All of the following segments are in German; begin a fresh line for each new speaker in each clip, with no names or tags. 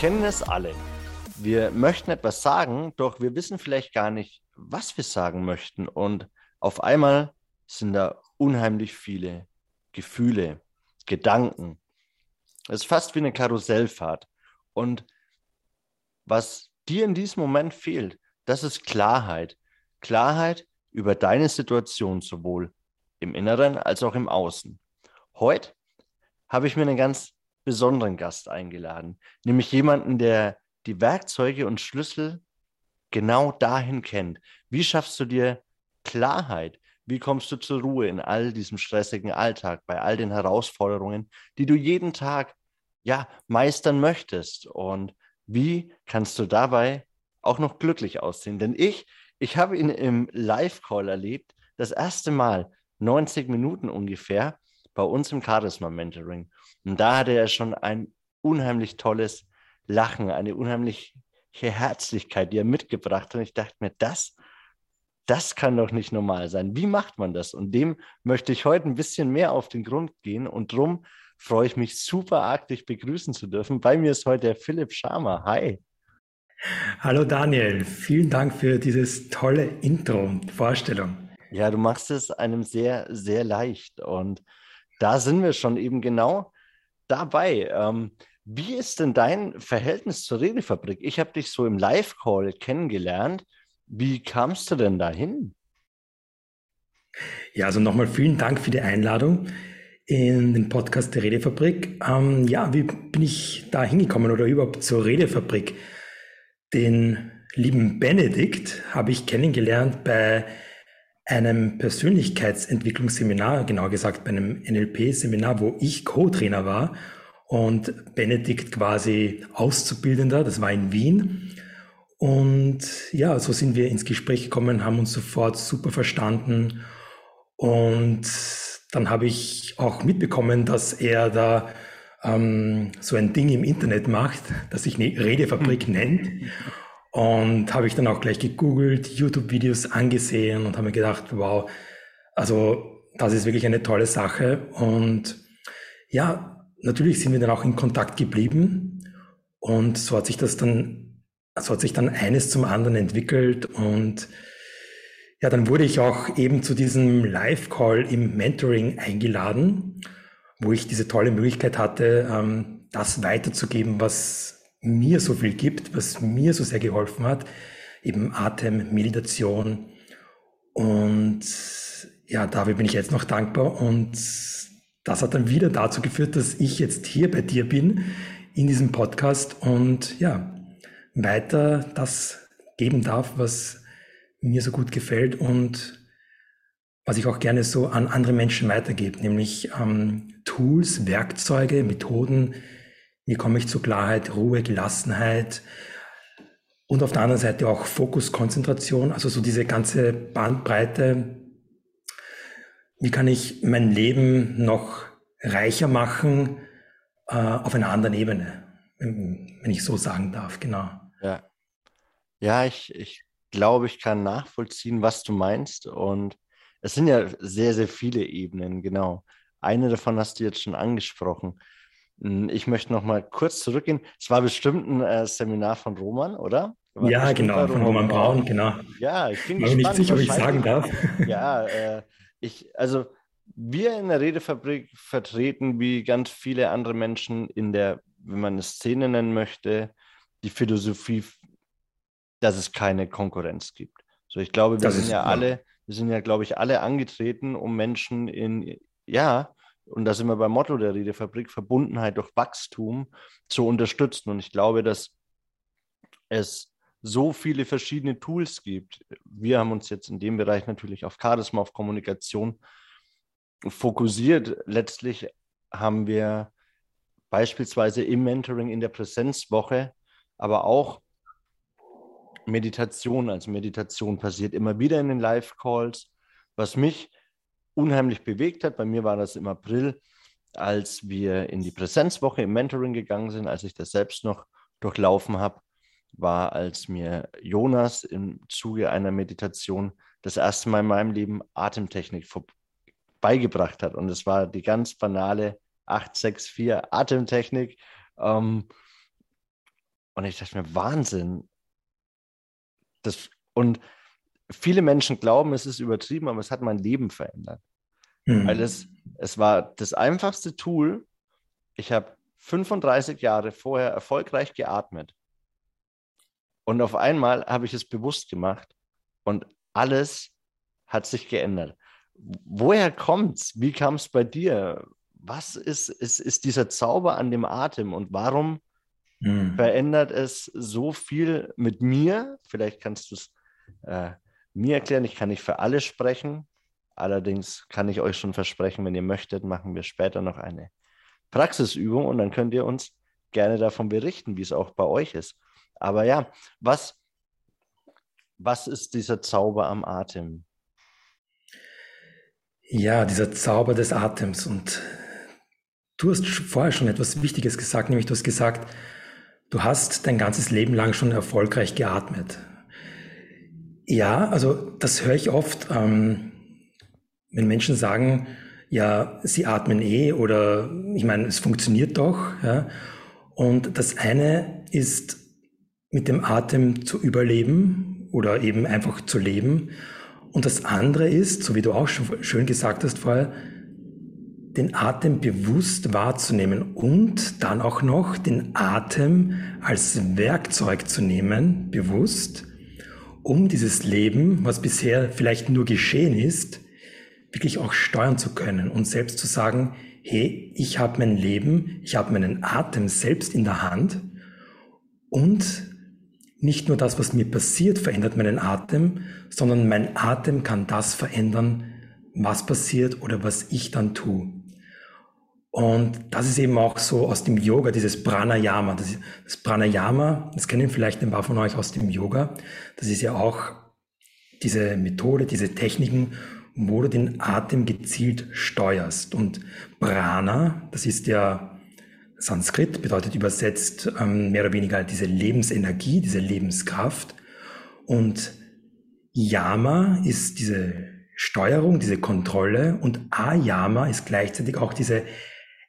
kennen es alle. Wir möchten etwas sagen, doch wir wissen vielleicht gar nicht, was wir sagen möchten. Und auf einmal sind da unheimlich viele Gefühle, Gedanken. Es ist fast wie eine Karussellfahrt. Und was dir in diesem Moment fehlt, das ist Klarheit. Klarheit über deine Situation, sowohl im Inneren als auch im Außen. Heute habe ich mir einen ganz besonderen Gast eingeladen, nämlich jemanden, der die Werkzeuge und Schlüssel genau dahin kennt. Wie schaffst du dir Klarheit? Wie kommst du zur Ruhe in all diesem stressigen Alltag, bei all den Herausforderungen, die du jeden Tag ja meistern möchtest? Und wie kannst du dabei auch noch glücklich aussehen? Denn ich, ich habe ihn im Live-Call erlebt, das erste Mal, 90 Minuten ungefähr, bei uns im Charisma Mentoring. Und da hatte er schon ein unheimlich tolles Lachen, eine unheimliche Herzlichkeit, die er mitgebracht hat. Und ich dachte mir, das, das kann doch nicht normal sein. Wie macht man das? Und dem möchte ich heute ein bisschen mehr auf den Grund gehen. Und darum freue ich mich super arg, dich begrüßen zu dürfen. Bei mir ist heute der Philipp Schamer. Hi.
Hallo Daniel, vielen Dank für dieses tolle Intro und Vorstellung.
Ja, du machst es einem sehr, sehr leicht. Und da sind wir schon eben genau dabei. Ähm, wie ist denn dein Verhältnis zur Redefabrik? Ich habe dich so im Live-Call kennengelernt. Wie kamst du denn dahin?
Ja, also nochmal vielen Dank für die Einladung in den Podcast der Redefabrik. Ähm, ja, wie bin ich da hingekommen oder überhaupt zur Redefabrik? Den lieben Benedikt habe ich kennengelernt bei einem Persönlichkeitsentwicklungsseminar, genau gesagt bei einem NLP-Seminar, wo ich Co-Trainer war und Benedikt quasi Auszubildender, das war in Wien. Und ja, so sind wir ins Gespräch gekommen, haben uns sofort super verstanden. Und dann habe ich auch mitbekommen, dass er da ähm, so ein Ding im Internet macht, das sich eine Redefabrik nennt. Und habe ich dann auch gleich gegoogelt, YouTube-Videos angesehen und habe mir gedacht, wow, also das ist wirklich eine tolle Sache. Und ja, natürlich sind wir dann auch in Kontakt geblieben. Und so hat sich das dann, so hat sich dann eines zum anderen entwickelt. Und ja, dann wurde ich auch eben zu diesem Live-Call im Mentoring eingeladen, wo ich diese tolle Möglichkeit hatte, ähm, das weiterzugeben, was mir so viel gibt, was mir so sehr geholfen hat, eben Atem, Meditation. Und ja, dafür bin ich jetzt noch dankbar. Und das hat dann wieder dazu geführt, dass ich jetzt hier bei dir bin in diesem Podcast und ja, weiter das geben darf, was mir so gut gefällt und was ich auch gerne so an andere Menschen weitergebe, nämlich ähm, Tools, Werkzeuge, Methoden, wie komme ich zu Klarheit, Ruhe, Gelassenheit und auf der anderen Seite auch Fokus, Konzentration, also so diese ganze Bandbreite. Wie kann ich mein Leben noch reicher machen äh, auf einer anderen Ebene, wenn ich so sagen darf, genau.
Ja, ja ich, ich glaube, ich kann nachvollziehen, was du meinst. Und es sind ja sehr, sehr viele Ebenen, genau. Eine davon hast du jetzt schon angesprochen. Hm, ich möchte noch mal kurz zurückgehen. Es war bestimmt ein äh, Seminar von Roman, oder?
Ja, genau, von Roman Braun, genau.
Ja, ich bin
gespannt. nicht sicher, ob ich sagen darf.
Ja, äh, ich, also wir in der Redefabrik vertreten wie ganz viele andere Menschen in der, wenn man eine Szene nennen möchte, die Philosophie, dass es keine Konkurrenz gibt. So, ich glaube, wir das sind ja klar. alle, wir sind ja, glaube ich, alle angetreten, um Menschen in, ja, und da sind wir beim Motto der Redefabrik, Verbundenheit durch Wachstum zu unterstützen. Und ich glaube, dass es so viele verschiedene Tools gibt. Wir haben uns jetzt in dem Bereich natürlich auf Charisma, auf Kommunikation fokussiert. Letztlich haben wir beispielsweise im Mentoring in der Präsenzwoche, aber auch Meditation, also Meditation passiert immer wieder in den Live-Calls. Was mich unheimlich bewegt hat. Bei mir war das im April, als wir in die Präsenzwoche im Mentoring gegangen sind, als ich das selbst noch durchlaufen habe, war, als mir Jonas im Zuge einer Meditation das erste Mal in meinem Leben Atemtechnik beigebracht hat. Und es war die ganz banale 864 Atemtechnik. Ähm, Und ich dachte mir, Wahnsinn. Das, und viele Menschen glauben, es ist übertrieben, aber es hat mein Leben verändert. Mhm. Weil es, es war das einfachste Tool. Ich habe 35 Jahre vorher erfolgreich geatmet. Und auf einmal habe ich es bewusst gemacht und alles hat sich geändert. Woher kommt's? Wie kam es bei dir? Was ist, ist, ist dieser Zauber an dem Atem und warum mhm. verändert es so viel mit mir? Vielleicht kannst du es äh, mir erklären. Ich kann nicht für alle sprechen. Allerdings kann ich euch schon versprechen, wenn ihr möchtet, machen wir später noch eine Praxisübung und dann könnt ihr uns gerne davon berichten, wie es auch bei euch ist. Aber ja, was, was ist dieser Zauber am Atem?
Ja, dieser Zauber des Atems. Und du hast vorher schon etwas Wichtiges gesagt, nämlich du hast gesagt, du hast dein ganzes Leben lang schon erfolgreich geatmet. Ja, also das höre ich oft, ähm, wenn Menschen sagen, ja, sie atmen eh oder ich meine, es funktioniert doch. Ja. Und das eine ist mit dem Atem zu überleben oder eben einfach zu leben. Und das andere ist, so wie du auch schon schön gesagt hast vorher, den Atem bewusst wahrzunehmen und dann auch noch den Atem als Werkzeug zu nehmen, bewusst, um dieses Leben, was bisher vielleicht nur geschehen ist, wirklich auch steuern zu können und selbst zu sagen, hey, ich habe mein Leben, ich habe meinen Atem selbst in der Hand und nicht nur das, was mir passiert, verändert meinen Atem, sondern mein Atem kann das verändern, was passiert oder was ich dann tue. Und das ist eben auch so aus dem Yoga, dieses Pranayama. Das, das Pranayama, das kennen vielleicht ein paar von euch aus dem Yoga. Das ist ja auch diese Methode, diese Techniken, wo du den Atem gezielt steuerst. Und Prana, das ist ja Sanskrit, bedeutet übersetzt ähm, mehr oder weniger diese Lebensenergie, diese Lebenskraft. Und Yama ist diese Steuerung, diese Kontrolle und Ayama ist gleichzeitig auch diese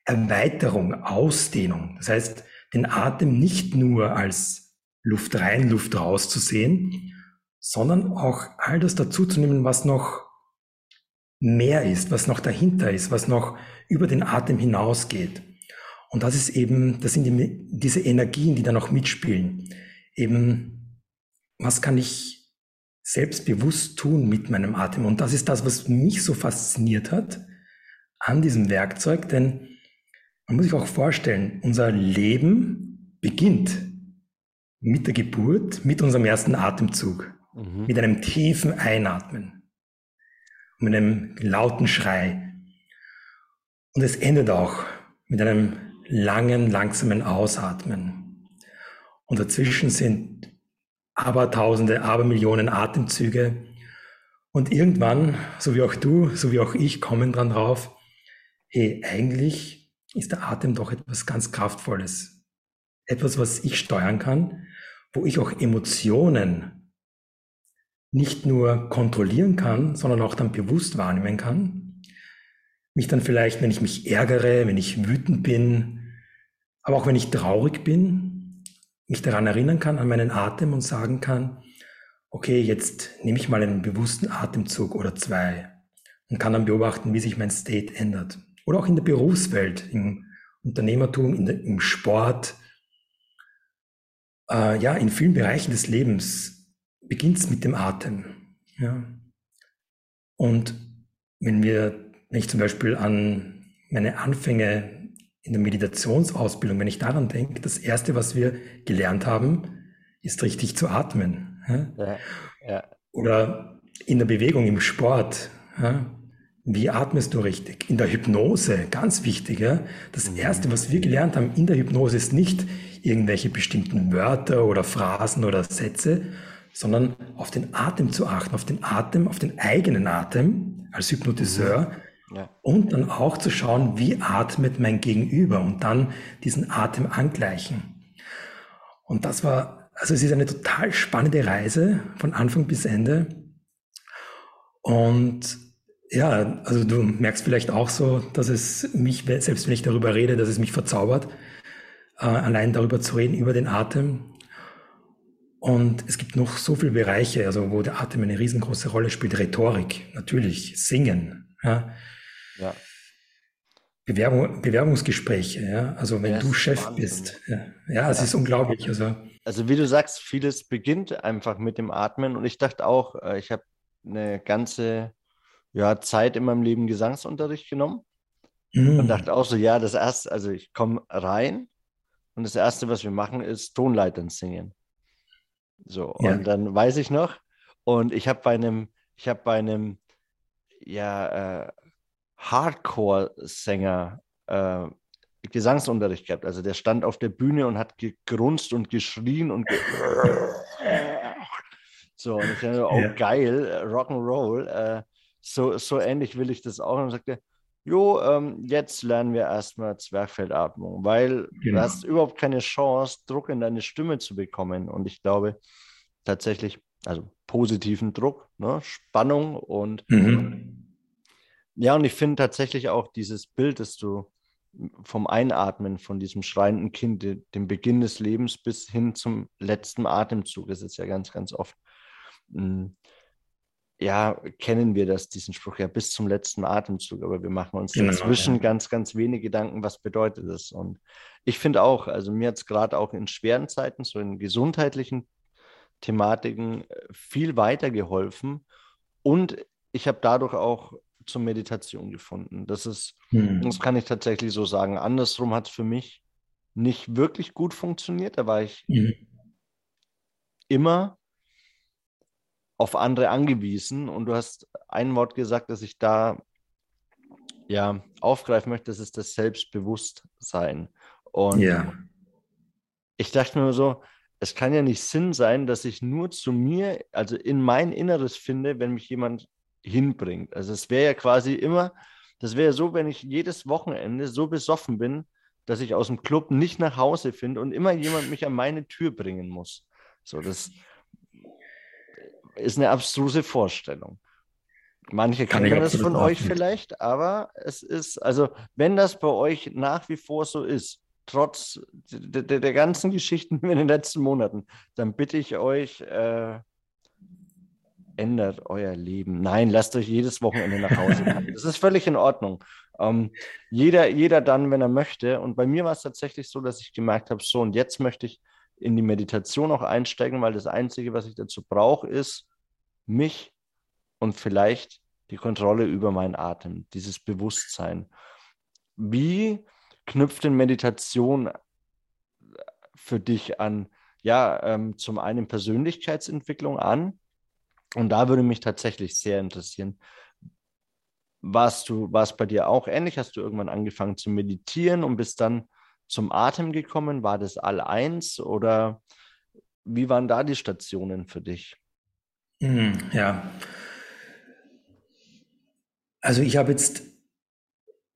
Erweiterung, Ausdehnung. Das heißt, den Atem nicht nur als Luft rein, Luft raus zu sehen, sondern auch all das dazuzunehmen, was noch mehr ist, was noch dahinter ist, was noch über den Atem hinausgeht. Und das ist eben, das sind die, diese Energien, die da noch mitspielen. Eben, was kann ich selbstbewusst tun mit meinem Atem? Und das ist das, was mich so fasziniert hat an diesem Werkzeug, denn man muss sich auch vorstellen, unser Leben beginnt mit der Geburt, mit unserem ersten Atemzug, mhm. mit einem tiefen Einatmen mit einem lauten Schrei. Und es endet auch mit einem langen, langsamen Ausatmen. Und dazwischen sind Abertausende, Abermillionen Atemzüge. Und irgendwann, so wie auch du, so wie auch ich, kommen dran drauf, hey, eigentlich ist der Atem doch etwas ganz Kraftvolles. Etwas, was ich steuern kann, wo ich auch Emotionen nicht nur kontrollieren kann, sondern auch dann bewusst wahrnehmen kann. Mich dann vielleicht, wenn ich mich ärgere, wenn ich wütend bin, aber auch wenn ich traurig bin, mich daran erinnern kann, an meinen Atem und sagen kann, okay, jetzt nehme ich mal einen bewussten Atemzug oder zwei und kann dann beobachten, wie sich mein State ändert. Oder auch in der Berufswelt, im Unternehmertum, der, im Sport, äh, ja, in vielen Bereichen des Lebens beginnt es mit dem Atem. Ja. Und wenn wir, wenn ich zum Beispiel an meine Anfänge in der Meditationsausbildung, wenn ich daran denke, das erste, was wir gelernt haben, ist richtig zu atmen. Ja. Ja, Oder in der Bewegung, im Sport. Wie atmest du richtig? In der Hypnose, ganz wichtig. Das mhm. erste, was wir gelernt haben in der Hypnose, ist nicht irgendwelche bestimmten Wörter oder Phrasen oder Sätze, sondern auf den Atem zu achten, auf den Atem, auf den eigenen Atem als Hypnotiseur mhm. ja. und dann auch zu schauen, wie atmet mein Gegenüber und dann diesen Atem angleichen. Und das war, also es ist eine total spannende Reise von Anfang bis Ende. Und ja, also du merkst vielleicht auch so, dass es mich, selbst wenn ich darüber rede, dass es mich verzaubert, äh, allein darüber zu reden, über den Atem. Und es gibt noch so viele Bereiche, also wo der Atem eine riesengroße Rolle spielt. Rhetorik, natürlich, Singen. Ja. ja. Bewerbung, Bewerbungsgespräche, ja. Also wenn ja, du Chef Wahnsinn. bist. Ja, ja es ist unglaublich. Also,
also wie du sagst, vieles beginnt einfach mit dem Atmen. Und ich dachte auch, äh, ich habe eine ganze ja, Zeit in meinem Leben Gesangsunterricht genommen. Mm. Und dachte auch so, ja, das erste, also ich komme rein und das erste, was wir machen, ist Tonleitern singen. So, ja. und dann weiß ich noch, und ich habe bei einem, ich habe bei einem, ja, äh, Hardcore-Sänger äh, Gesangsunterricht gehabt. Also der stand auf der Bühne und hat gegrunzt und geschrien und ge so und ich dachte, oh ja. geil, Rock'n'Roll. Äh, so, so ähnlich will ich das auch. Und sagte, jo, ähm, jetzt lernen wir erstmal Zwerchfellatmung, weil genau. du hast überhaupt keine Chance, Druck in deine Stimme zu bekommen. Und ich glaube tatsächlich, also positiven Druck, ne? Spannung und mhm. ja, und ich finde tatsächlich auch dieses Bild, das du vom Einatmen von diesem schreienden Kind, dem Beginn des Lebens bis hin zum letzten Atemzug, das ist ja ganz, ganz oft. Hm, ja, kennen wir das, diesen Spruch ja bis zum letzten Atemzug, aber wir machen uns genau, dazwischen ja. ganz, ganz wenig Gedanken, was bedeutet das. Und ich finde auch, also mir hat es gerade auch in schweren Zeiten, so in gesundheitlichen Thematiken äh, viel weitergeholfen und ich habe dadurch auch zur Meditation gefunden. Das ist, hm. das kann ich tatsächlich so sagen. Andersrum hat es für mich nicht wirklich gut funktioniert. Da war ich hm. immer auf andere angewiesen. Und du hast ein Wort gesagt, dass ich da ja aufgreifen möchte, das ist das Selbstbewusstsein. Und ja. ich dachte mir so, es kann ja nicht Sinn sein, dass ich nur zu mir, also in mein Inneres finde, wenn mich jemand hinbringt. Also es wäre ja quasi immer, das wäre so, wenn ich jedes Wochenende so besoffen bin, dass ich aus dem Club nicht nach Hause finde und immer jemand mich an meine Tür bringen muss. So, das, ist eine abstruse Vorstellung. Manche kennen das von euch vielleicht, aber es ist, also wenn das bei euch nach wie vor so ist, trotz der, der ganzen Geschichten in den letzten Monaten, dann bitte ich euch, äh, ändert euer Leben. Nein, lasst euch jedes Wochenende nach Hause kommen. Das ist völlig in Ordnung. Ähm, jeder, jeder dann, wenn er möchte. Und bei mir war es tatsächlich so, dass ich gemerkt habe, so und jetzt möchte ich in die Meditation auch einsteigen, weil das Einzige, was ich dazu brauche, ist mich und vielleicht die Kontrolle über meinen Atem, dieses Bewusstsein. Wie knüpft denn Meditation für dich an, ja, ähm, zum einen Persönlichkeitsentwicklung an? Und da würde mich tatsächlich sehr interessieren, warst du, war es bei dir auch ähnlich? Hast du irgendwann angefangen zu meditieren und bist dann zum Atem gekommen? War das all eins oder wie waren da die Stationen für dich?
Hm, ja. Also ich habe jetzt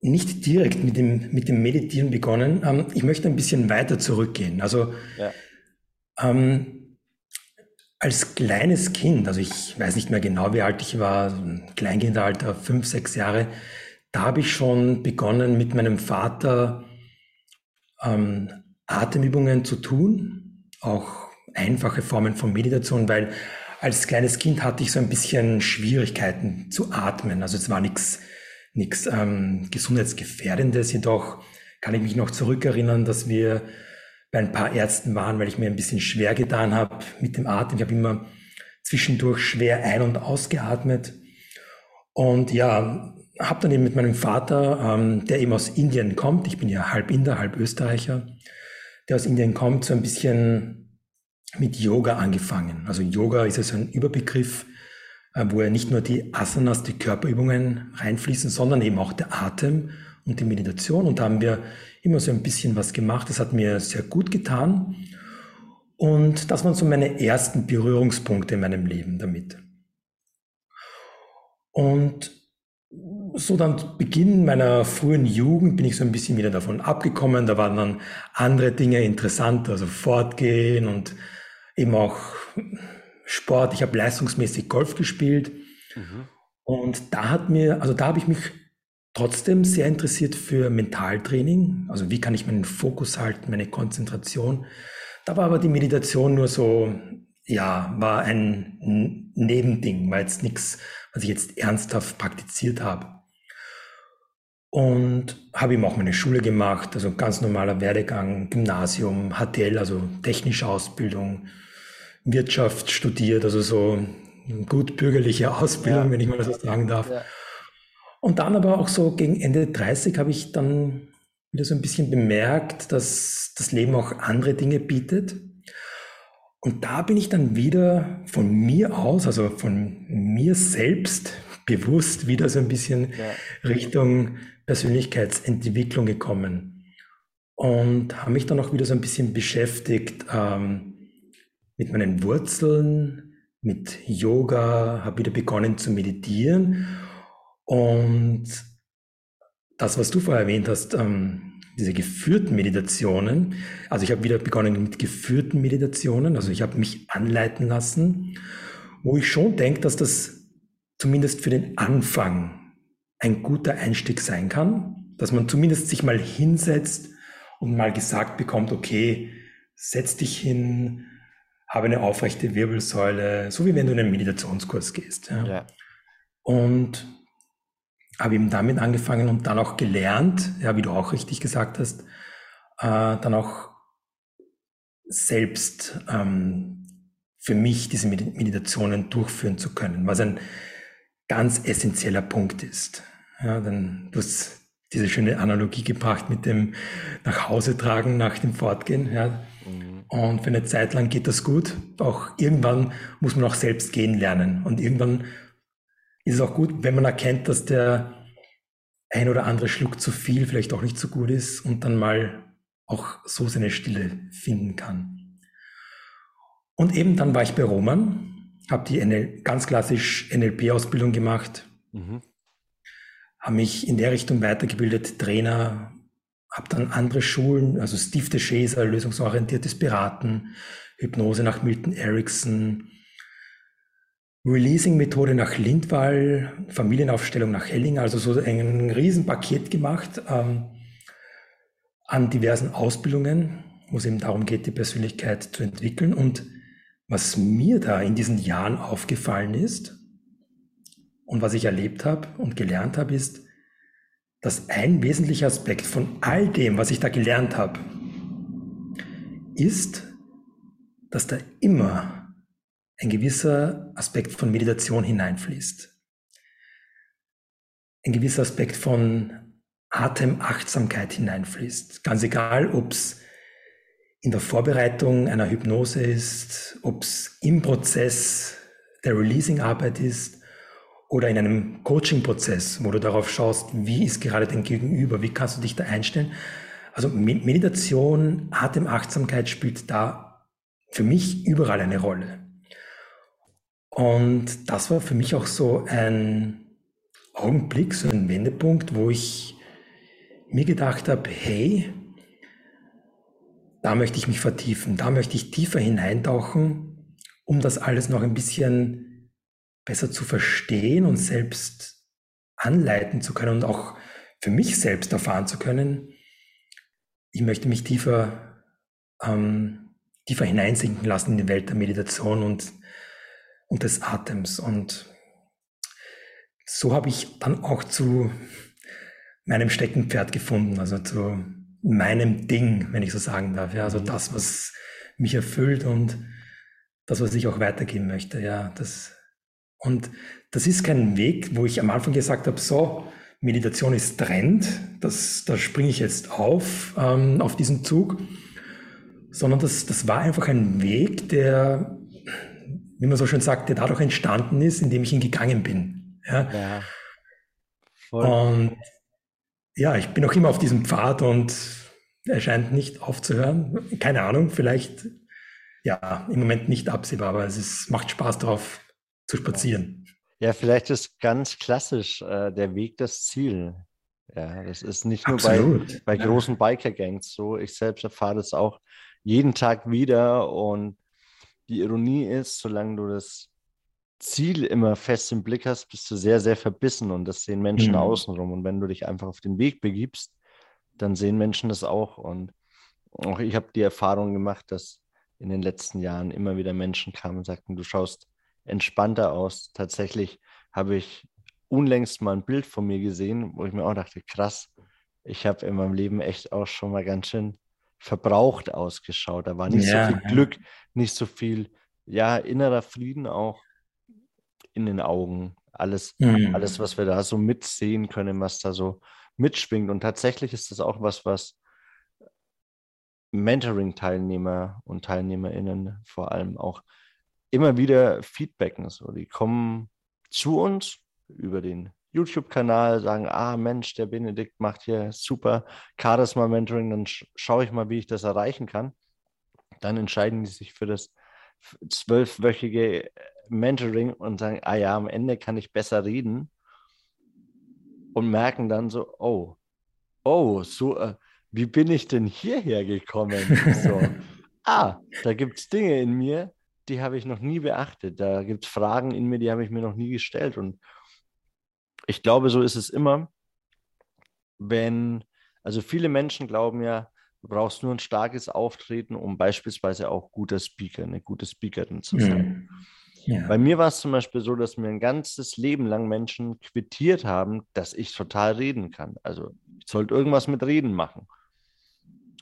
nicht direkt mit dem, mit dem Meditieren begonnen. Ähm, ich möchte ein bisschen weiter zurückgehen. Also ja. ähm, als kleines Kind, also ich weiß nicht mehr genau, wie alt ich war, Kleinkindalter, fünf, sechs Jahre, da habe ich schon begonnen, mit meinem Vater ähm, Atemübungen zu tun, auch einfache Formen von Meditation, weil als kleines Kind hatte ich so ein bisschen Schwierigkeiten zu atmen. Also es war nichts ähm, gesundheitsgefährdendes, jedoch kann ich mich noch zurückerinnern, dass wir bei ein paar Ärzten waren, weil ich mir ein bisschen schwer getan habe mit dem Atem. Ich habe immer zwischendurch schwer ein- und ausgeatmet. Und ja, habe dann eben mit meinem Vater, ähm, der eben aus Indien kommt, ich bin ja halb Inder, halb Österreicher, der aus Indien kommt, so ein bisschen mit Yoga angefangen. Also Yoga ist also ein Überbegriff, äh, wo ja nicht nur die Asanas, die Körperübungen reinfließen, sondern eben auch der Atem und die Meditation. Und da haben wir immer so ein bisschen was gemacht. Das hat mir sehr gut getan. Und das waren so meine ersten Berührungspunkte in meinem Leben damit. Und so dann Beginn meiner frühen Jugend bin ich so ein bisschen wieder davon abgekommen. Da waren dann andere Dinge interessant, also Fortgehen und eben auch Sport. Ich habe leistungsmäßig Golf gespielt. Mhm. Und da hat mir, also da habe ich mich trotzdem sehr interessiert für Mentaltraining. Also wie kann ich meinen Fokus halten, meine Konzentration. Da war aber die Meditation nur so ja, war ein Nebending, war jetzt nichts, was ich jetzt ernsthaft praktiziert habe. Und habe ihm auch meine Schule gemacht, also ganz normaler Werdegang, Gymnasium, HTL, also technische Ausbildung, Wirtschaft studiert, also so gut bürgerliche Ausbildung, ja. wenn ich mal so sagen darf. Ja. Und dann aber auch so gegen Ende 30 habe ich dann wieder so ein bisschen bemerkt, dass das Leben auch andere Dinge bietet. Und da bin ich dann wieder von mir aus, also von mir selbst bewusst wieder so ein bisschen ja. Richtung Persönlichkeitsentwicklung gekommen. Und habe mich dann auch wieder so ein bisschen beschäftigt ähm, mit meinen Wurzeln, mit Yoga, habe wieder begonnen zu meditieren. Und das, was du vorher erwähnt hast, ähm, diese geführten Meditationen, also ich habe wieder begonnen mit geführten Meditationen, also ich habe mich anleiten lassen, wo ich schon denke, dass das zumindest für den Anfang ein guter Einstieg sein kann, dass man zumindest sich mal hinsetzt und mal gesagt bekommt, okay, setz dich hin, habe eine aufrechte Wirbelsäule, so wie wenn du in einen Meditationskurs gehst. Ja. ja. Und habe eben damit angefangen und dann auch gelernt, ja, wie du auch richtig gesagt hast, äh, dann auch selbst ähm, für mich diese Meditationen durchführen zu können, was ein ganz essentieller Punkt ist. Ja, dann, du hast diese schöne Analogie gebracht mit dem nach Hause tragen, nach dem Fortgehen. Ja. Mhm. Und für eine Zeit lang geht das gut. Auch irgendwann muss man auch selbst gehen lernen. Und irgendwann ist es auch gut, wenn man erkennt, dass der ein oder andere Schluck zu viel vielleicht auch nicht so gut ist und dann mal auch so seine Stille finden kann. Und eben dann war ich bei Roman, habe die NL, ganz klassisch NLP-Ausbildung gemacht, mhm. habe mich in der Richtung weitergebildet, Trainer, habe dann andere Schulen, also Steve DeShazer, lösungsorientiertes Beraten, Hypnose nach Milton Erickson, Releasing-Methode nach Lindwall, Familienaufstellung nach Helling, also so ein Riesenpaket gemacht ähm, an diversen Ausbildungen, wo es eben darum geht, die Persönlichkeit zu entwickeln. Und was mir da in diesen Jahren aufgefallen ist und was ich erlebt habe und gelernt habe, ist, dass ein wesentlicher Aspekt von all dem, was ich da gelernt habe, ist, dass da immer ein gewisser Aspekt von Meditation hineinfließt. Ein gewisser Aspekt von Atemachtsamkeit hineinfließt. Ganz egal, ob es in der Vorbereitung einer Hypnose ist, ob es im Prozess der Releasing-Arbeit ist oder in einem Coaching-Prozess, wo du darauf schaust, wie ist gerade dein Gegenüber, wie kannst du dich da einstellen. Also Meditation, Atemachtsamkeit spielt da für mich überall eine Rolle. Und das war für mich auch so ein Augenblick, so ein Wendepunkt, wo ich mir gedacht habe, hey, da möchte ich mich vertiefen, da möchte ich tiefer hineintauchen, um das alles noch ein bisschen besser zu verstehen und selbst anleiten zu können und auch für mich selbst erfahren zu können. Ich möchte mich tiefer, ähm, tiefer hineinsinken lassen in die Welt der Meditation und und des Atems. Und so habe ich dann auch zu meinem Steckenpferd gefunden, also zu meinem Ding, wenn ich so sagen darf. Ja, also mhm. das, was mich erfüllt und das, was ich auch weitergeben möchte. Ja, das, und das ist kein Weg, wo ich am Anfang gesagt habe, so, Meditation ist Trend, das, da springe ich jetzt auf, ähm, auf diesen Zug, sondern das, das war einfach ein Weg, der wie man so schön sagt, der dadurch entstanden ist, indem ich ihn gegangen bin. Ja. ja und ja, ich bin auch immer auf diesem Pfad und er scheint nicht aufzuhören. Keine Ahnung, vielleicht ja, im Moment nicht absehbar, aber es ist, macht Spaß darauf zu spazieren.
Ja, vielleicht ist ganz klassisch äh, der Weg das Ziel. Ja, das ist nicht nur bei, bei großen Biker-Gangs so. Ich selbst erfahre das auch jeden Tag wieder und die Ironie ist, solange du das Ziel immer fest im Blick hast, bist du sehr, sehr verbissen und das sehen Menschen mhm. außenrum. Und wenn du dich einfach auf den Weg begibst, dann sehen Menschen das auch. Und auch ich habe die Erfahrung gemacht, dass in den letzten Jahren immer wieder Menschen kamen und sagten, du schaust entspannter aus. Tatsächlich habe ich unlängst mal ein Bild von mir gesehen, wo ich mir auch dachte, krass, ich habe in meinem Leben echt auch schon mal ganz schön verbraucht ausgeschaut. Da war nicht ja, so viel ja. Glück, nicht so viel, ja, innerer Frieden auch in den Augen. Alles, mhm. alles, was wir da so mitsehen können, was da so mitschwingt. Und tatsächlich ist das auch was, was Mentoring-Teilnehmer und TeilnehmerInnen vor allem auch immer wieder feedbacken. So, die kommen zu uns über den YouTube-Kanal, sagen, ah Mensch, der Benedikt macht hier super Charisma-Mentoring, dann sch schaue ich mal, wie ich das erreichen kann. Dann entscheiden die sich für das zwölfwöchige Mentoring und sagen, ah ja, am Ende kann ich besser reden und merken dann so, oh, oh, so, äh, wie bin ich denn hierher gekommen? so, ah, da gibt es Dinge in mir, die habe ich noch nie beachtet. Da gibt es Fragen in mir, die habe ich mir noch nie gestellt. Und ich glaube, so ist es immer, wenn, also viele Menschen glauben ja, du brauchst nur ein starkes Auftreten, um beispielsweise auch guter Speaker, eine gute Speakerin zu sein. Mhm. Ja. Bei mir war es zum Beispiel so, dass mir ein ganzes Leben lang Menschen quittiert haben, dass ich total reden kann. Also ich sollte irgendwas mit Reden machen.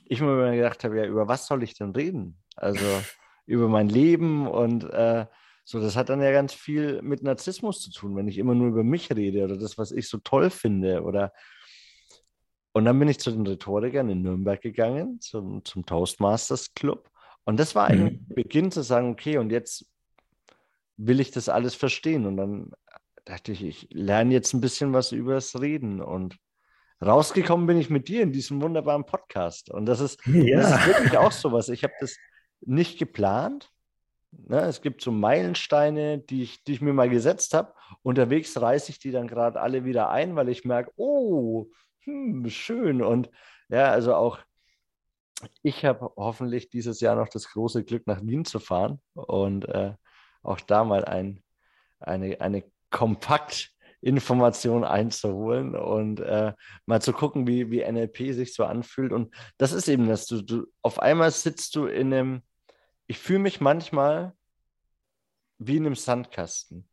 Ich mir gedacht habe, ja, über was soll ich denn reden? Also über mein Leben und äh, so, das hat dann ja ganz viel mit Narzissmus zu tun, wenn ich immer nur über mich rede oder das, was ich so toll finde oder und dann bin ich zu den Rhetorikern in Nürnberg gegangen, zum, zum Toastmasters Club. Und das war eigentlich mhm. Beginn zu sagen, okay, und jetzt will ich das alles verstehen. Und dann dachte ich, ich lerne jetzt ein bisschen was über das Reden. Und rausgekommen bin ich mit dir in diesem wunderbaren Podcast. Und das ist, ja. das ist wirklich auch so was. Ich habe das nicht geplant. Ne? Es gibt so Meilensteine, die ich, die ich mir mal gesetzt habe. Unterwegs reiße ich die dann gerade alle wieder ein, weil ich merke, oh, hm, schön. Und ja, also auch ich habe hoffentlich dieses Jahr noch das große Glück, nach Wien zu fahren und äh, auch da mal ein, eine, eine Kompaktinformation einzuholen und äh, mal zu gucken, wie, wie NLP sich so anfühlt. Und das ist eben das, du, du auf einmal sitzt du in einem, ich fühle mich manchmal wie in einem Sandkasten.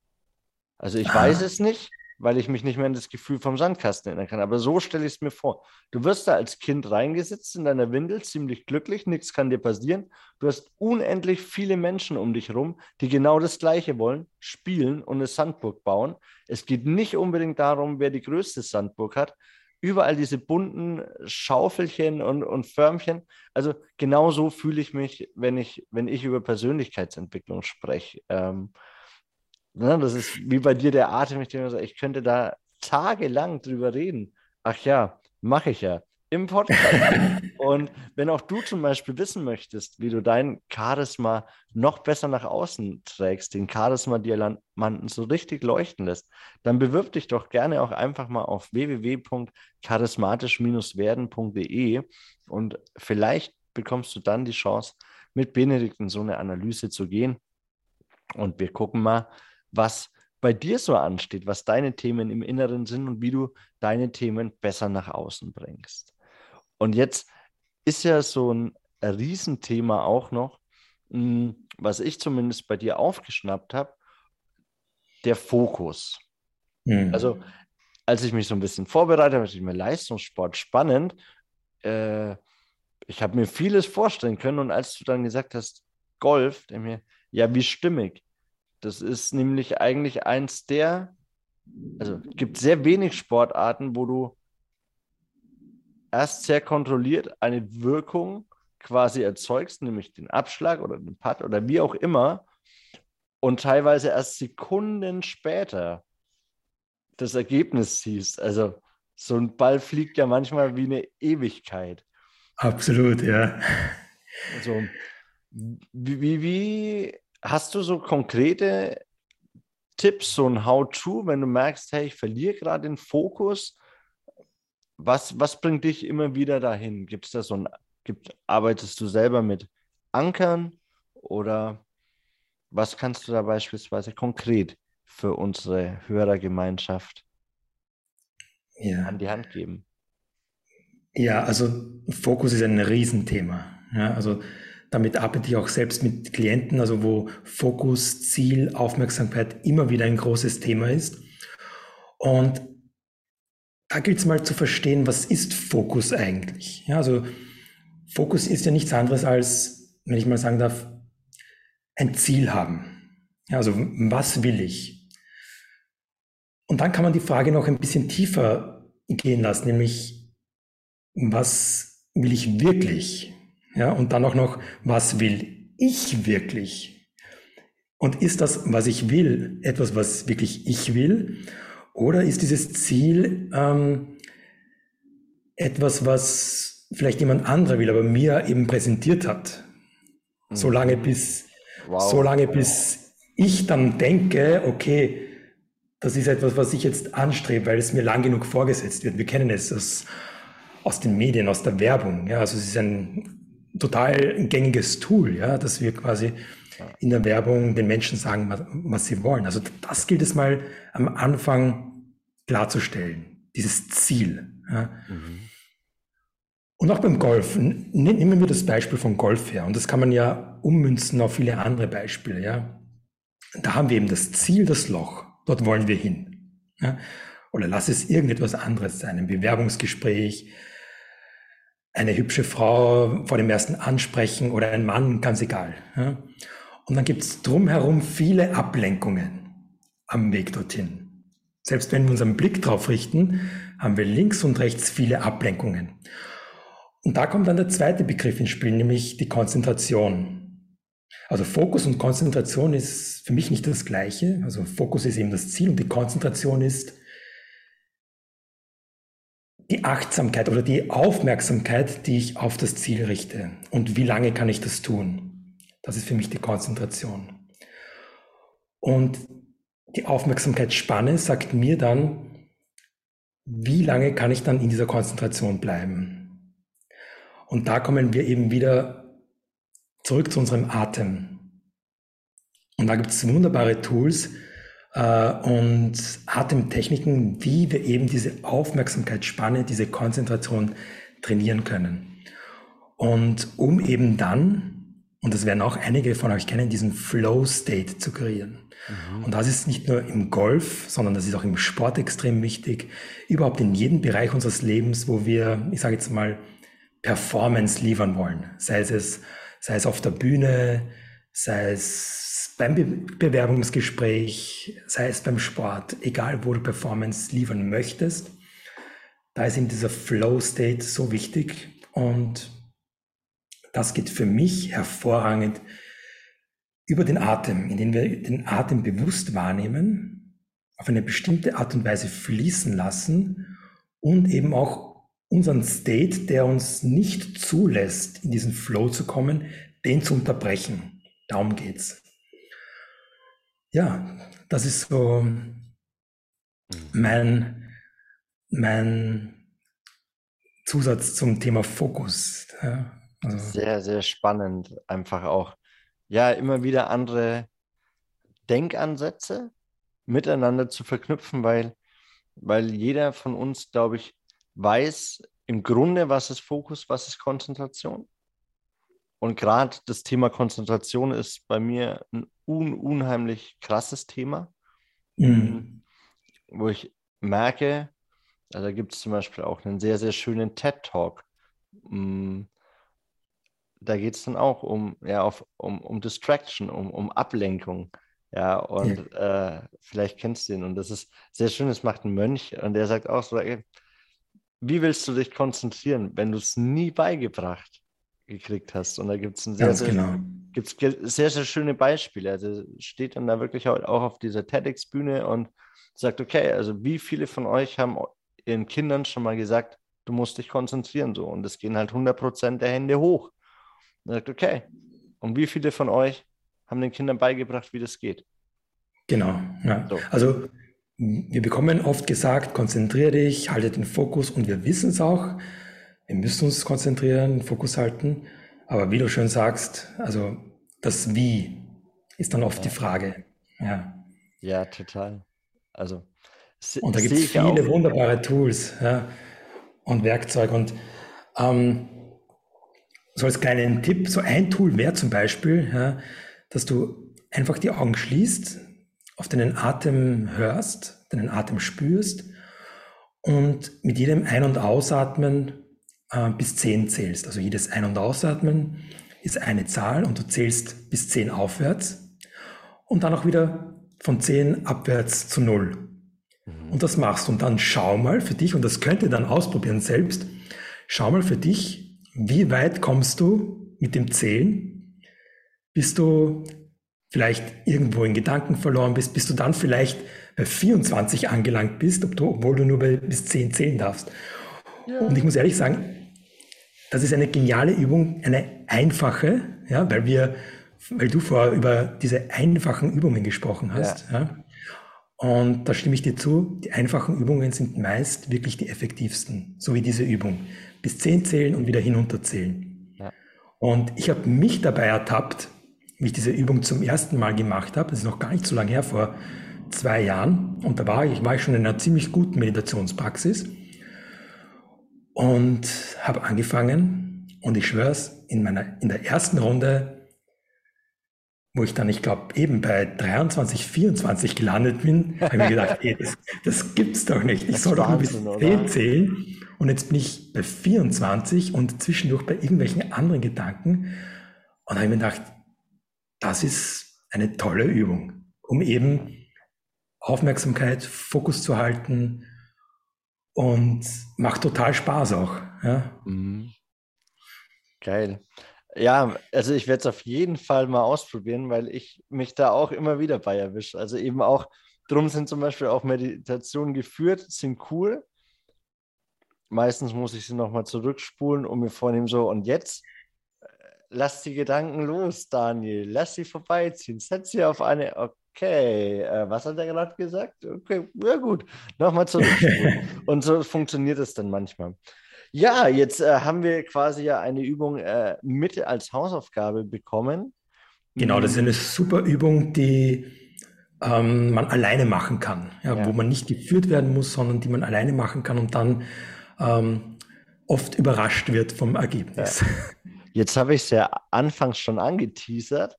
Also ich weiß es nicht, weil ich mich nicht mehr an das Gefühl vom Sandkasten erinnern kann. Aber so stelle ich es mir vor. Du wirst da als Kind reingesetzt in deiner Windel, ziemlich glücklich, nichts kann dir passieren. Du hast unendlich viele Menschen um dich rum, die genau das Gleiche wollen, spielen und eine Sandburg bauen. Es geht nicht unbedingt darum, wer die größte Sandburg hat. Überall diese bunten Schaufelchen und, und Förmchen. Also genau so fühle ich mich, wenn ich, wenn ich über Persönlichkeitsentwicklung spreche. Ähm, Ne, das ist wie bei dir der Atem. Ich denke, ich könnte da tagelang drüber reden. Ach ja, mache ich ja im Podcast. und wenn auch du zum Beispiel wissen möchtest, wie du dein Charisma noch besser nach außen trägst, den Charisma-Diamanten so richtig leuchten lässt, dann bewirb dich doch gerne auch einfach mal auf www.charismatisch-werden.de und vielleicht bekommst du dann die Chance, mit Benedikt in so eine Analyse zu gehen. Und wir gucken mal, was bei dir so ansteht, was deine Themen im Inneren sind und wie du deine Themen besser nach außen bringst. Und jetzt ist ja so ein Riesenthema auch noch, hm, was ich zumindest bei dir aufgeschnappt habe, der Fokus. Mhm. Also, als ich mich so ein bisschen vorbereitet habe, ich mir Leistungssport spannend. Äh, ich habe mir vieles vorstellen können und als du dann gesagt hast, Golf, mir, ja, wie stimmig. Das ist nämlich eigentlich eins der, also gibt sehr wenig Sportarten, wo du erst sehr kontrolliert eine Wirkung quasi erzeugst, nämlich den Abschlag oder den Putt oder wie auch immer, und teilweise erst Sekunden später das Ergebnis siehst. Also so ein Ball fliegt ja manchmal wie eine Ewigkeit.
Absolut, ja.
Also, wie, wie, Hast du so konkrete Tipps, so ein How-To, wenn du merkst, hey, ich verliere gerade den Fokus? Was, was bringt dich immer wieder dahin? Gibt es da so ein, gibt, arbeitest du selber mit Ankern oder was kannst du da beispielsweise konkret für unsere Hörergemeinschaft ja. an die Hand geben?
Ja, also Fokus ist ein Riesenthema. Ja, also damit arbeite ich auch selbst mit Klienten, also wo Fokus, Ziel, Aufmerksamkeit immer wieder ein großes Thema ist. Und da gilt es mal zu verstehen, was ist Fokus eigentlich? Ja, also Fokus ist ja nichts anderes als, wenn ich mal sagen darf, ein Ziel haben. Ja, also was will ich? Und dann kann man die Frage noch ein bisschen tiefer gehen lassen, nämlich was will ich wirklich? Ja, und dann auch noch, was will ich wirklich? Und ist das, was ich will, etwas, was wirklich ich will? Oder ist dieses Ziel ähm, etwas, was vielleicht jemand anderer will, aber mir eben präsentiert hat? Mhm. Solange bis, wow. solange bis ich dann denke, okay, das ist etwas, was ich jetzt anstrebe, weil es mir lang genug vorgesetzt wird. Wir kennen es aus, aus den Medien, aus der Werbung. Ja, also es ist ein total gängiges Tool, ja, dass wir quasi in der Werbung den Menschen sagen, was, sie wollen. Also das gilt es mal am Anfang klarzustellen, dieses Ziel. Ja. Mhm. Und auch beim Golf, nehmen wir das Beispiel von Golf her, und das kann man ja ummünzen auf viele andere Beispiele. Ja. Da haben wir eben das Ziel, das Loch, dort wollen wir hin. Ja. Oder lass es irgendetwas anderes sein, ein Bewerbungsgespräch, eine hübsche Frau vor dem ersten ansprechen oder ein Mann, ganz egal. Ja. Und dann gibt es drumherum viele Ablenkungen am Weg dorthin. Selbst wenn wir unseren Blick drauf richten, haben wir links und rechts viele Ablenkungen. Und da kommt dann der zweite Begriff ins Spiel, nämlich die Konzentration. Also Fokus und Konzentration ist für mich nicht das gleiche. Also Fokus ist eben das Ziel und die Konzentration ist die Achtsamkeit oder die Aufmerksamkeit, die ich auf das Ziel richte. Und wie lange kann ich das tun? Das ist für mich die Konzentration. Und die Aufmerksamkeitsspanne sagt mir dann, wie lange kann ich dann in dieser Konzentration bleiben? Und da kommen wir eben wieder zurück zu unserem Atem. Und da gibt es wunderbare Tools, und Atemtechniken, wie wir eben diese Aufmerksamkeitsspanne, diese Konzentration trainieren können. Und um eben dann, und das werden auch einige von euch kennen, diesen Flow-State zu kreieren. Mhm. Und das ist nicht nur im Golf, sondern das ist auch im Sport extrem wichtig. Überhaupt in jedem Bereich unseres Lebens, wo wir, ich sage jetzt mal, Performance liefern wollen. Sei es, sei es auf der Bühne, sei es beim Be Bewerbungsgespräch, sei es beim Sport, egal wo du Performance liefern möchtest, da ist eben dieser Flow-State so wichtig und das geht für mich hervorragend über den Atem, indem wir den Atem bewusst wahrnehmen, auf eine bestimmte Art und Weise fließen lassen und eben auch unseren State, der uns nicht zulässt, in diesen Flow zu kommen, den zu unterbrechen. Darum geht's. Ja, das ist so mein, mein Zusatz zum Thema Fokus. Ja,
also. Sehr, sehr spannend. Einfach auch, ja, immer wieder andere Denkansätze miteinander zu verknüpfen, weil, weil jeder von uns, glaube ich, weiß im Grunde, was ist Fokus, was ist Konzentration. Und gerade das Thema Konzentration ist bei mir ein un unheimlich krasses Thema, mhm. wo ich merke, also da gibt es zum Beispiel auch einen sehr, sehr schönen TED-Talk. Mm, da geht es dann auch um, ja, auf, um, um Distraction, um, um Ablenkung. Ja, und ja. Äh, vielleicht kennst du ihn. Und das ist sehr schön, das macht ein Mönch und der sagt auch so, ey, wie willst du dich konzentrieren, wenn du es nie beigebracht gekriegt hast. Und da gibt es sehr, sehr, genau. gibt's sehr, sehr schöne Beispiele. Also steht dann da wirklich auch auf dieser TEDx-Bühne und sagt, okay, also wie viele von euch haben ihren Kindern schon mal gesagt, du musst dich konzentrieren so. Und es gehen halt 100% der Hände hoch. Und sagt, okay, und wie viele von euch haben den Kindern beigebracht, wie das geht?
Genau, ja. So. Also wir bekommen oft gesagt, konzentriere dich, halte den Fokus und wir wissen es auch. Wir müssen uns konzentrieren, Fokus halten. Aber wie du schön sagst, also das Wie ist dann oft ja. die Frage. Ja,
ja total. Also,
und da gibt es viele auch. wunderbare Tools ja, und Werkzeuge. Und ähm, so als kleinen Tipp, so ein Tool wäre zum Beispiel, ja, dass du einfach die Augen schließt, auf deinen Atem hörst, deinen Atem spürst und mit jedem Ein- und Ausatmen äh, bis zehn zählst. Also jedes Ein- und Ausatmen ist eine Zahl und du zählst bis zehn aufwärts und dann auch wieder von zehn abwärts zu null. Mhm. Und das machst du. Und dann schau mal für dich, und das könnt ihr dann ausprobieren selbst, schau mal für dich, wie weit kommst du mit dem Zählen? Bist du vielleicht irgendwo in Gedanken verloren bist, bis du dann vielleicht bei 24 angelangt bist, ob du, obwohl du nur bei, bis 10 zählen darfst. Ja. Und ich muss ehrlich sagen, das ist eine geniale Übung, eine einfache, ja, weil wir, weil du vorher über diese einfachen Übungen gesprochen hast. Ja. ja. Und da stimme ich dir zu, die einfachen Übungen sind meist wirklich die effektivsten, so wie diese Übung. Bis zehn zählen und wieder hinunterzählen. Ja. Und ich habe mich dabei ertappt, wie ich diese Übung zum ersten Mal gemacht habe. Das ist noch gar nicht so lange her, vor zwei Jahren. Und da war ich, war ich schon in einer ziemlich guten Meditationspraxis und habe angefangen. Und ich schwöre es, in, meiner, in der ersten Runde wo ich dann, ich glaube, eben bei 23, 24 gelandet bin, habe ich mir gedacht, ey, das, das gibt's doch nicht. Ich soll doch nur bis 10 zählen. Und jetzt bin ich bei 24 und zwischendurch bei irgendwelchen anderen Gedanken. Und habe mir gedacht, das ist eine tolle Übung, um eben Aufmerksamkeit, Fokus zu halten und macht total Spaß auch. Ja? Mhm.
Geil. Ja, also ich werde es auf jeden Fall mal ausprobieren, weil ich mich da auch immer wieder bei erwische. Also eben auch, drum sind zum Beispiel auch Meditationen geführt, sind cool. Meistens muss ich sie nochmal zurückspulen und mir vornehmen, so, und jetzt äh, lass die Gedanken los, Daniel, lass sie vorbeiziehen, setz sie auf eine, okay, äh, was hat er gerade gesagt? Okay, ja gut, nochmal zurückspulen. und so funktioniert es dann manchmal. Ja, jetzt äh, haben wir quasi ja eine Übung äh, mit als Hausaufgabe bekommen.
Genau, das ist eine super Übung, die ähm, man alleine machen kann, ja, ja. wo man nicht geführt werden muss, sondern die man alleine machen kann und dann ähm, oft überrascht wird vom Ergebnis. Ja.
Jetzt habe ich es ja anfangs schon angeteasert.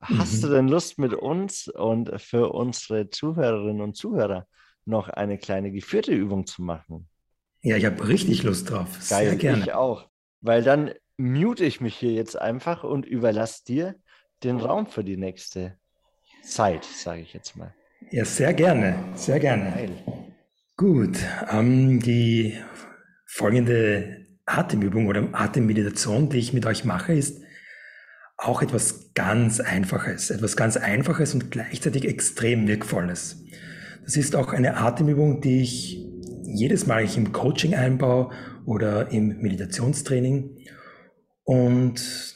Hast mhm. du denn Lust mit uns und für unsere Zuhörerinnen und Zuhörer noch eine kleine geführte Übung zu machen?
Ja, ich habe richtig Lust drauf.
Geil, Sehr gerne. Ich auch. Weil dann mute ich mich hier jetzt einfach und überlasse dir den Raum für die nächste Zeit, sage ich jetzt mal.
Ja, sehr gerne. Sehr gerne. Geil. Gut. Ähm, die folgende Atemübung oder Atemmeditation, die ich mit euch mache, ist auch etwas ganz Einfaches. Etwas ganz Einfaches und gleichzeitig extrem Wirkvolles. Das ist auch eine Atemübung, die ich jedes Mal ich im Coaching einbaue oder im Meditationstraining und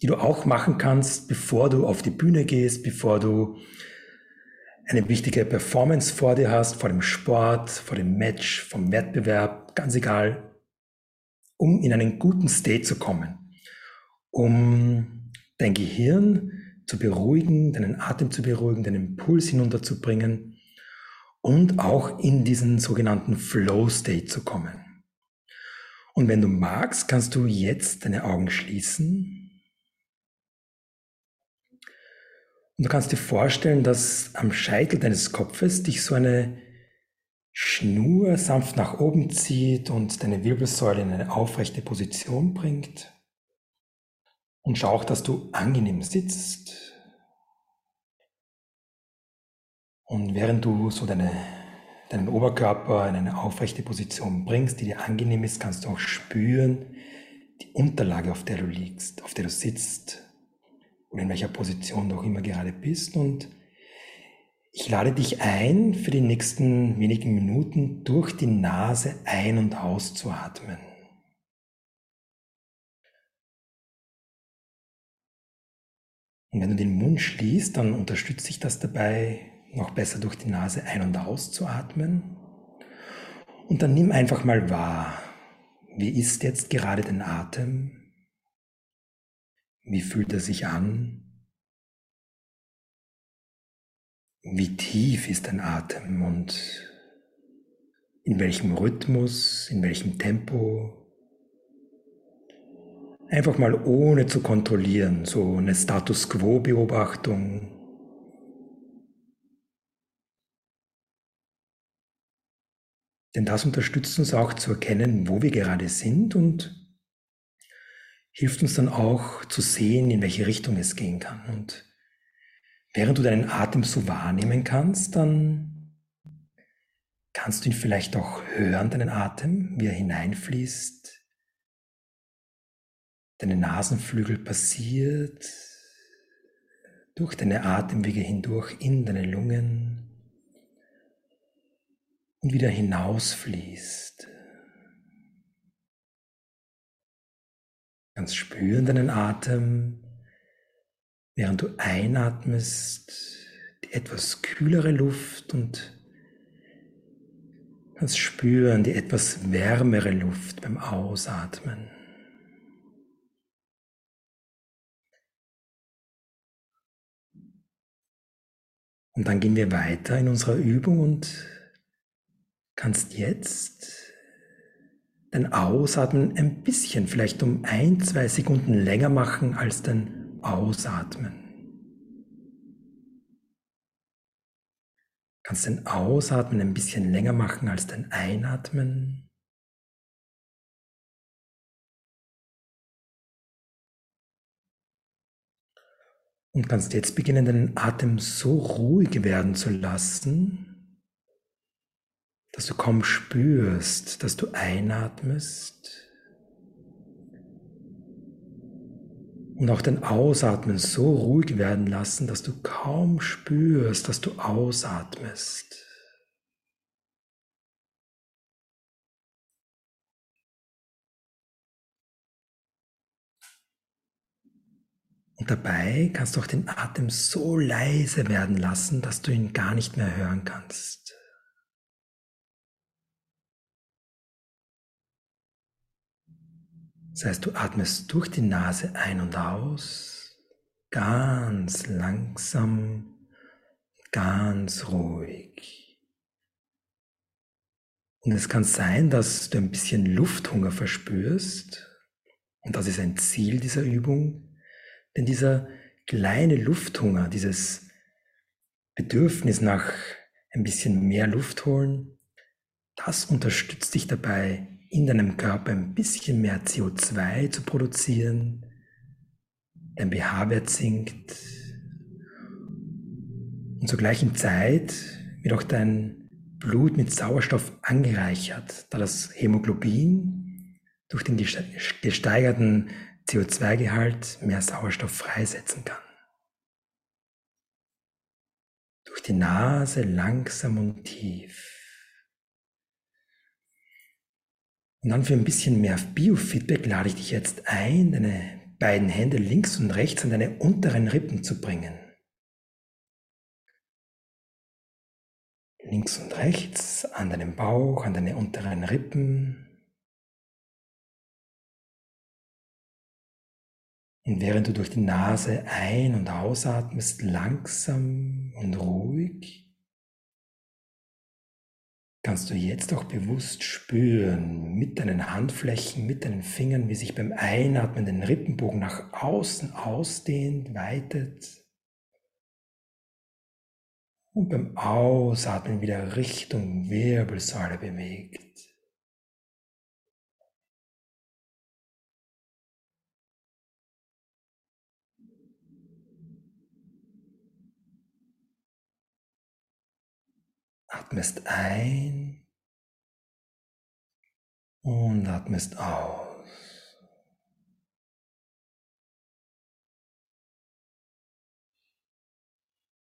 die du auch machen kannst, bevor du auf die Bühne gehst, bevor du eine wichtige Performance vor dir hast, vor dem Sport, vor dem Match, vom Wettbewerb, ganz egal, um in einen guten State zu kommen, um dein Gehirn zu beruhigen, deinen Atem zu beruhigen, deinen Puls hinunterzubringen und auch in diesen sogenannten Flow State zu kommen. Und wenn du magst, kannst du jetzt deine Augen schließen. Und du kannst dir vorstellen, dass am Scheitel deines Kopfes dich so eine Schnur sanft nach oben zieht und deine Wirbelsäule in eine aufrechte Position bringt. Und schau auch, dass du angenehm sitzt. Und während du so deine, deinen Oberkörper in eine aufrechte Position bringst, die dir angenehm ist, kannst du auch spüren, die Unterlage, auf der du liegst, auf der du sitzt oder in welcher Position du auch immer gerade bist. Und ich lade dich ein, für die nächsten wenigen Minuten durch die Nase ein- und auszuatmen. Und wenn du den Mund schließt, dann unterstütze ich das dabei, noch besser durch die Nase ein- und auszuatmen. Und dann nimm einfach mal wahr, wie ist jetzt gerade dein Atem? Wie fühlt er sich an? Wie tief ist dein Atem und in welchem Rhythmus, in welchem Tempo? Einfach mal ohne zu kontrollieren, so eine Status quo-Beobachtung. Denn das unterstützt uns auch zu erkennen, wo wir gerade sind und hilft uns dann auch zu sehen, in welche Richtung es gehen kann. Und während du deinen Atem so wahrnehmen kannst, dann kannst du ihn vielleicht auch hören, deinen Atem, wie er hineinfließt, deine Nasenflügel passiert, durch deine Atemwege hindurch in deine Lungen und wieder hinausfließt. Kannst spüren deinen Atem, während du einatmest, die etwas kühlere Luft und kannst spüren die etwas wärmere Luft beim Ausatmen. Und dann gehen wir weiter in unserer Übung und kannst jetzt dein Ausatmen ein bisschen, vielleicht um ein, zwei Sekunden länger machen als dein Ausatmen. Kannst dein Ausatmen ein bisschen länger machen als dein Einatmen. Und kannst jetzt beginnen, deinen Atem so ruhig werden zu lassen, dass du kaum spürst, dass du einatmest und auch den Ausatmen so ruhig werden lassen, dass du kaum spürst, dass du ausatmest. Dabei kannst du auch den Atem so leise werden lassen, dass du ihn gar nicht mehr hören kannst. Das heißt, du atmest durch die Nase ein und aus, ganz langsam, ganz ruhig. Und es kann sein, dass du ein bisschen Lufthunger verspürst. Und das ist ein Ziel dieser Übung. Denn dieser kleine Lufthunger, dieses Bedürfnis nach ein bisschen mehr Luft holen, das unterstützt dich dabei, in deinem Körper ein bisschen mehr CO2 zu produzieren, dein pH-Wert sinkt. Und zur gleichen Zeit wird auch dein Blut mit Sauerstoff angereichert, da das Hämoglobin durch den gesteigerten CO2-Gehalt mehr Sauerstoff freisetzen kann. Durch die Nase langsam und tief. Und dann für ein bisschen mehr Biofeedback lade ich dich jetzt ein, deine beiden Hände links und rechts an deine unteren Rippen zu bringen. Links und rechts an deinem Bauch, an deine unteren Rippen. Und während du durch die Nase ein- und ausatmest, langsam und ruhig, kannst du jetzt auch bewusst spüren, mit deinen Handflächen, mit deinen Fingern, wie sich beim Einatmen den Rippenbogen nach außen ausdehnt, weitet. Und beim Ausatmen wieder Richtung Wirbelsäule bewegt. Atmest ein und atmest aus.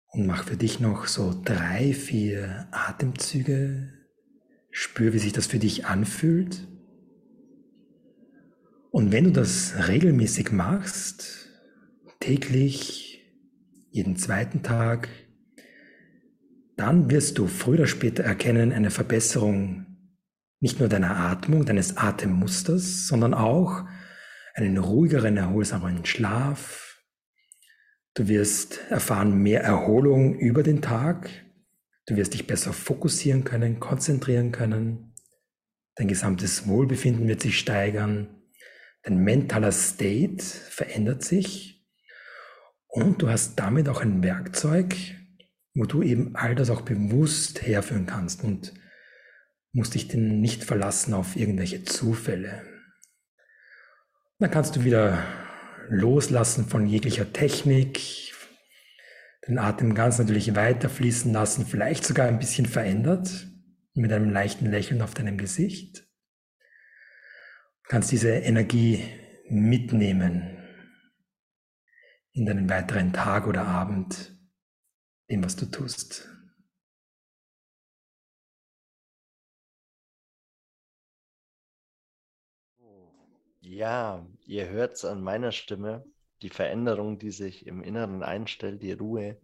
Und mach für dich noch so drei, vier Atemzüge. Spür, wie sich das für dich anfühlt. Und wenn du das regelmäßig machst, täglich, jeden zweiten Tag, dann wirst du früher oder später erkennen eine Verbesserung nicht nur deiner Atmung, deines Atemmusters, sondern auch einen ruhigeren, erholsameren Schlaf. Du wirst erfahren mehr Erholung über den Tag. Du wirst dich besser fokussieren können, konzentrieren können. Dein gesamtes Wohlbefinden wird sich steigern. dein mentaler State verändert sich und du hast damit auch ein Werkzeug, wo du eben all das auch bewusst herführen kannst und musst dich denn nicht verlassen auf irgendwelche Zufälle. Dann kannst du wieder loslassen von jeglicher Technik, den Atem ganz natürlich weiter fließen lassen, vielleicht sogar ein bisschen verändert, mit einem leichten Lächeln auf deinem Gesicht. Du kannst diese Energie mitnehmen in deinen weiteren Tag oder Abend, dem, was du tust.
Ja, ihr hört es an meiner Stimme, die Veränderung, die sich im Inneren einstellt, die Ruhe,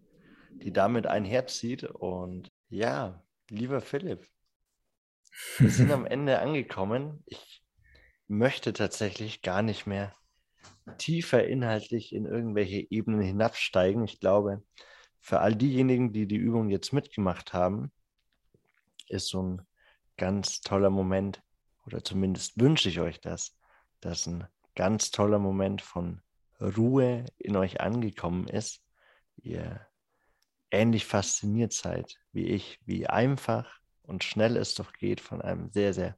die damit einherzieht. Und ja, lieber Philipp, wir sind am Ende angekommen. Ich möchte tatsächlich gar nicht mehr tiefer inhaltlich in irgendwelche Ebenen hinabsteigen. Ich glaube, für all diejenigen, die die Übung jetzt mitgemacht haben, ist so ein ganz toller Moment, oder zumindest wünsche ich euch das, dass ein ganz toller Moment von Ruhe in euch angekommen ist. Ihr ähnlich fasziniert seid wie ich, wie einfach und schnell es doch geht von einem sehr, sehr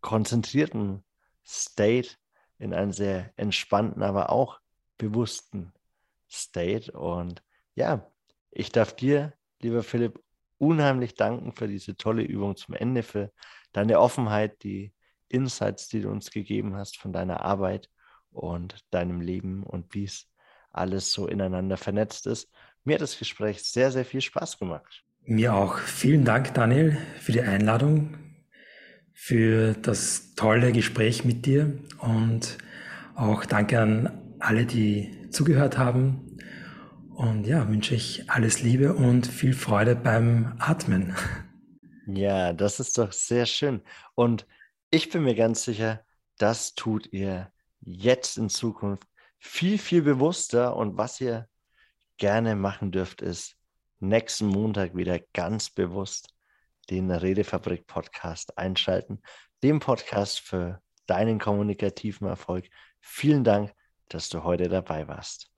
konzentrierten State in einen sehr entspannten, aber auch bewussten State. Und ja, ich darf dir, lieber Philipp, unheimlich danken für diese tolle Übung zum Ende, für deine Offenheit, die Insights, die du uns gegeben hast von deiner Arbeit und deinem Leben und wie es alles so ineinander vernetzt ist. Mir hat das Gespräch sehr, sehr viel Spaß gemacht.
Mir auch. Vielen Dank, Daniel, für die Einladung, für das tolle Gespräch mit dir und auch danke an alle, die zugehört haben. Und ja, wünsche ich alles Liebe und viel Freude beim Atmen.
Ja, das ist doch sehr schön. Und ich bin mir ganz sicher, das tut ihr jetzt in Zukunft viel, viel bewusster. Und was ihr gerne machen dürft, ist nächsten Montag wieder ganz bewusst den Redefabrik Podcast einschalten, dem Podcast für deinen kommunikativen Erfolg. Vielen Dank, dass du heute dabei warst.